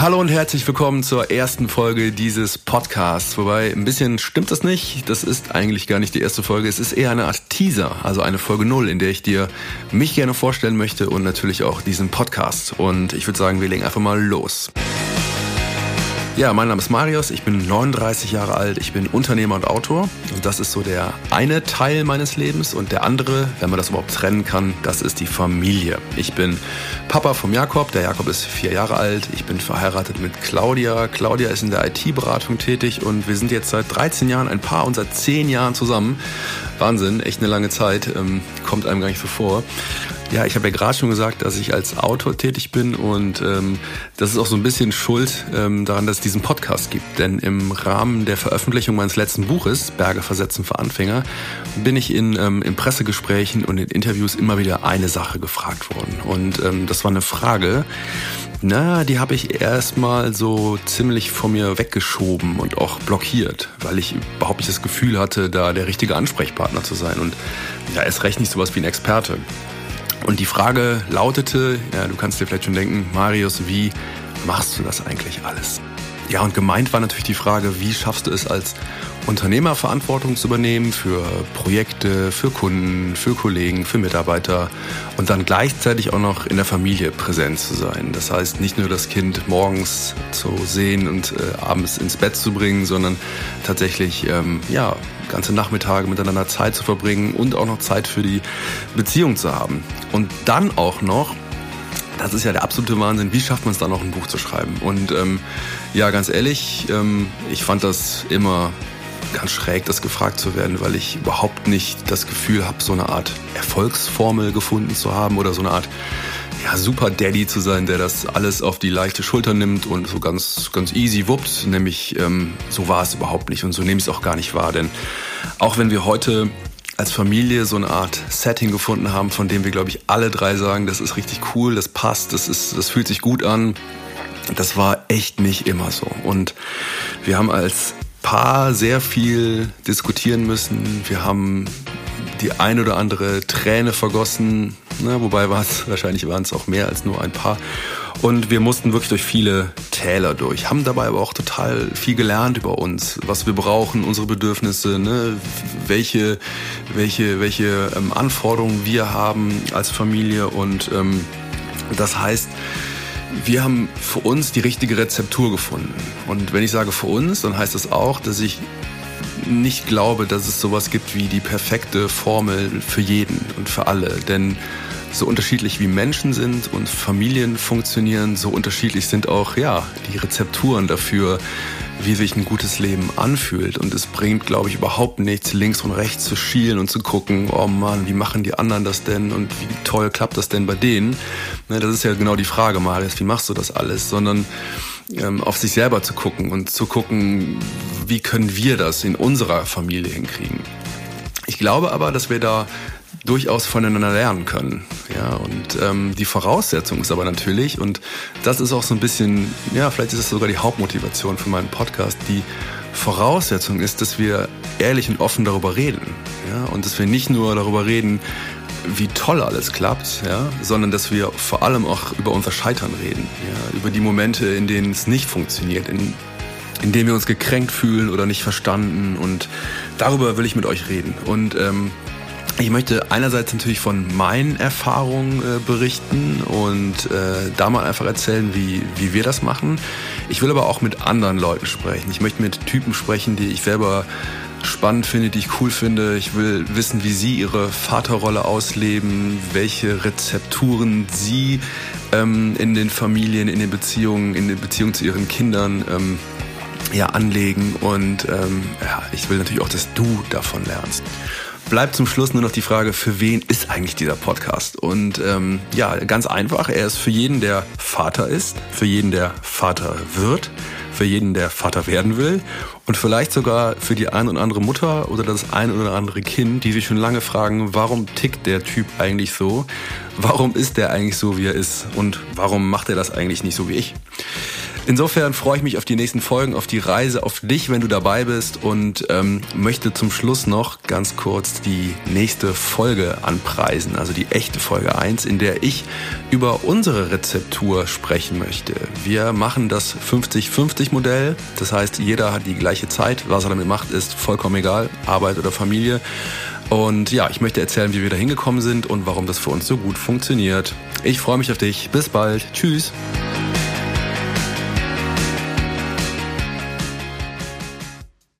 Hallo und herzlich willkommen zur ersten Folge dieses Podcasts. Wobei ein bisschen stimmt das nicht. Das ist eigentlich gar nicht die erste Folge. Es ist eher eine Art Teaser, also eine Folge null, in der ich dir mich gerne vorstellen möchte und natürlich auch diesen Podcast. Und ich würde sagen, wir legen einfach mal los. Ja, mein Name ist Marius, ich bin 39 Jahre alt, ich bin Unternehmer und Autor. Und das ist so der eine Teil meines Lebens. Und der andere, wenn man das überhaupt trennen kann, das ist die Familie. Ich bin Papa vom Jakob, der Jakob ist vier Jahre alt. Ich bin verheiratet mit Claudia. Claudia ist in der IT-Beratung tätig und wir sind jetzt seit 13 Jahren ein Paar und seit 10 Jahren zusammen. Wahnsinn, echt eine lange Zeit, ähm, kommt einem gar nicht so vor. Ja, ich habe ja gerade schon gesagt, dass ich als Autor tätig bin und ähm, das ist auch so ein bisschen schuld ähm, daran, dass es diesen Podcast gibt. Denn im Rahmen der Veröffentlichung meines letzten Buches, Berge versetzen für Anfänger, bin ich in, ähm, in Pressegesprächen und in Interviews immer wieder eine Sache gefragt worden. Und ähm, das war eine Frage, na, die habe ich erstmal so ziemlich vor mir weggeschoben und auch blockiert, weil ich überhaupt nicht das Gefühl hatte, da der richtige Ansprechpartner zu sein. Und ja, erst recht nicht sowas wie ein Experte. Und die Frage lautete, ja, du kannst dir vielleicht schon denken, Marius, wie machst du das eigentlich alles? Ja, und gemeint war natürlich die Frage, wie schaffst du es als Unternehmer Verantwortung zu übernehmen für Projekte, für Kunden, für Kollegen, für Mitarbeiter und dann gleichzeitig auch noch in der Familie präsent zu sein. Das heißt, nicht nur das Kind morgens zu sehen und äh, abends ins Bett zu bringen, sondern tatsächlich ähm, ja, ganze Nachmittage miteinander Zeit zu verbringen und auch noch Zeit für die Beziehung zu haben. Und dann auch noch das ist ja der absolute Wahnsinn. Wie schafft man es dann noch ein Buch zu schreiben? Und ähm, ja, ganz ehrlich, ähm, ich fand das immer ganz schräg, das gefragt zu werden, weil ich überhaupt nicht das Gefühl habe, so eine Art Erfolgsformel gefunden zu haben oder so eine Art ja, super Daddy zu sein, der das alles auf die leichte Schulter nimmt und so ganz, ganz easy wuppt. Nämlich, ähm, so war es überhaupt nicht und so nehme ich es auch gar nicht wahr. Denn auch wenn wir heute als Familie so eine Art Setting gefunden haben, von dem wir, glaube ich, alle drei sagen, das ist richtig cool, das passt, das, ist, das fühlt sich gut an. Das war echt nicht immer so. Und wir haben als Paar sehr viel diskutieren müssen. Wir haben die ein oder andere Träne vergossen, ne, wobei war es wahrscheinlich waren es auch mehr als nur ein paar. Und wir mussten wirklich durch viele Täler durch, haben dabei aber auch total viel gelernt über uns, was wir brauchen, unsere Bedürfnisse, ne, welche, welche, welche ähm, Anforderungen wir haben als Familie. Und ähm, das heißt, wir haben für uns die richtige Rezeptur gefunden. Und wenn ich sage für uns, dann heißt das auch, dass ich nicht glaube, dass es sowas gibt wie die perfekte Formel für jeden und für alle. Denn so unterschiedlich wie Menschen sind und Familien funktionieren, so unterschiedlich sind auch ja die Rezepturen dafür, wie sich ein gutes Leben anfühlt. Und es bringt, glaube ich, überhaupt nichts, links und rechts zu schielen und zu gucken, oh Mann, wie machen die anderen das denn und wie toll klappt das denn bei denen? Ne, das ist ja genau die Frage, Marius, wie machst du das alles? Sondern ähm, auf sich selber zu gucken und zu gucken, wie können wir das in unserer Familie hinkriegen. Ich glaube aber, dass wir da durchaus voneinander lernen können. Ja, und ähm, die Voraussetzung ist aber natürlich, und das ist auch so ein bisschen, ja, vielleicht ist es sogar die Hauptmotivation für meinen Podcast, die Voraussetzung ist, dass wir ehrlich und offen darüber reden. Ja, und dass wir nicht nur darüber reden, wie toll alles klappt, ja, sondern dass wir vor allem auch über unser Scheitern reden, ja, über die Momente, in denen es nicht funktioniert, in, in denen wir uns gekränkt fühlen oder nicht verstanden und darüber will ich mit euch reden. Und ähm, ich möchte einerseits natürlich von meinen Erfahrungen äh, berichten und äh, da mal einfach erzählen, wie, wie wir das machen. Ich will aber auch mit anderen Leuten sprechen. Ich möchte mit Typen sprechen, die ich selber spannend finde, die ich cool finde. Ich will wissen, wie sie ihre Vaterrolle ausleben, welche Rezepturen sie ähm, in den Familien, in den Beziehungen, in den Beziehungen zu ihren Kindern ähm, ja, anlegen. Und ähm, ja, ich will natürlich auch, dass du davon lernst bleibt zum Schluss nur noch die Frage, für wen ist eigentlich dieser Podcast? Und ähm, ja, ganz einfach, er ist für jeden, der Vater ist, für jeden, der Vater wird, für jeden, der Vater werden will und vielleicht sogar für die ein oder andere Mutter oder das ein oder andere Kind, die sich schon lange fragen, warum tickt der Typ eigentlich so? Warum ist der eigentlich so, wie er ist? Und warum macht er das eigentlich nicht so wie ich? Insofern freue ich mich auf die nächsten Folgen, auf die Reise, auf dich, wenn du dabei bist und ähm, möchte zum Schluss noch ganz kurz die nächste Folge anpreisen, also die echte Folge 1, in der ich über unsere Rezeptur sprechen möchte. Wir machen das 50-50 Modell, das heißt, jeder hat die gleiche Zeit, was er damit macht, ist vollkommen egal, Arbeit oder Familie. Und ja, ich möchte erzählen, wie wir da hingekommen sind und warum das für uns so gut funktioniert. Ich freue mich auf dich. Bis bald. Tschüss.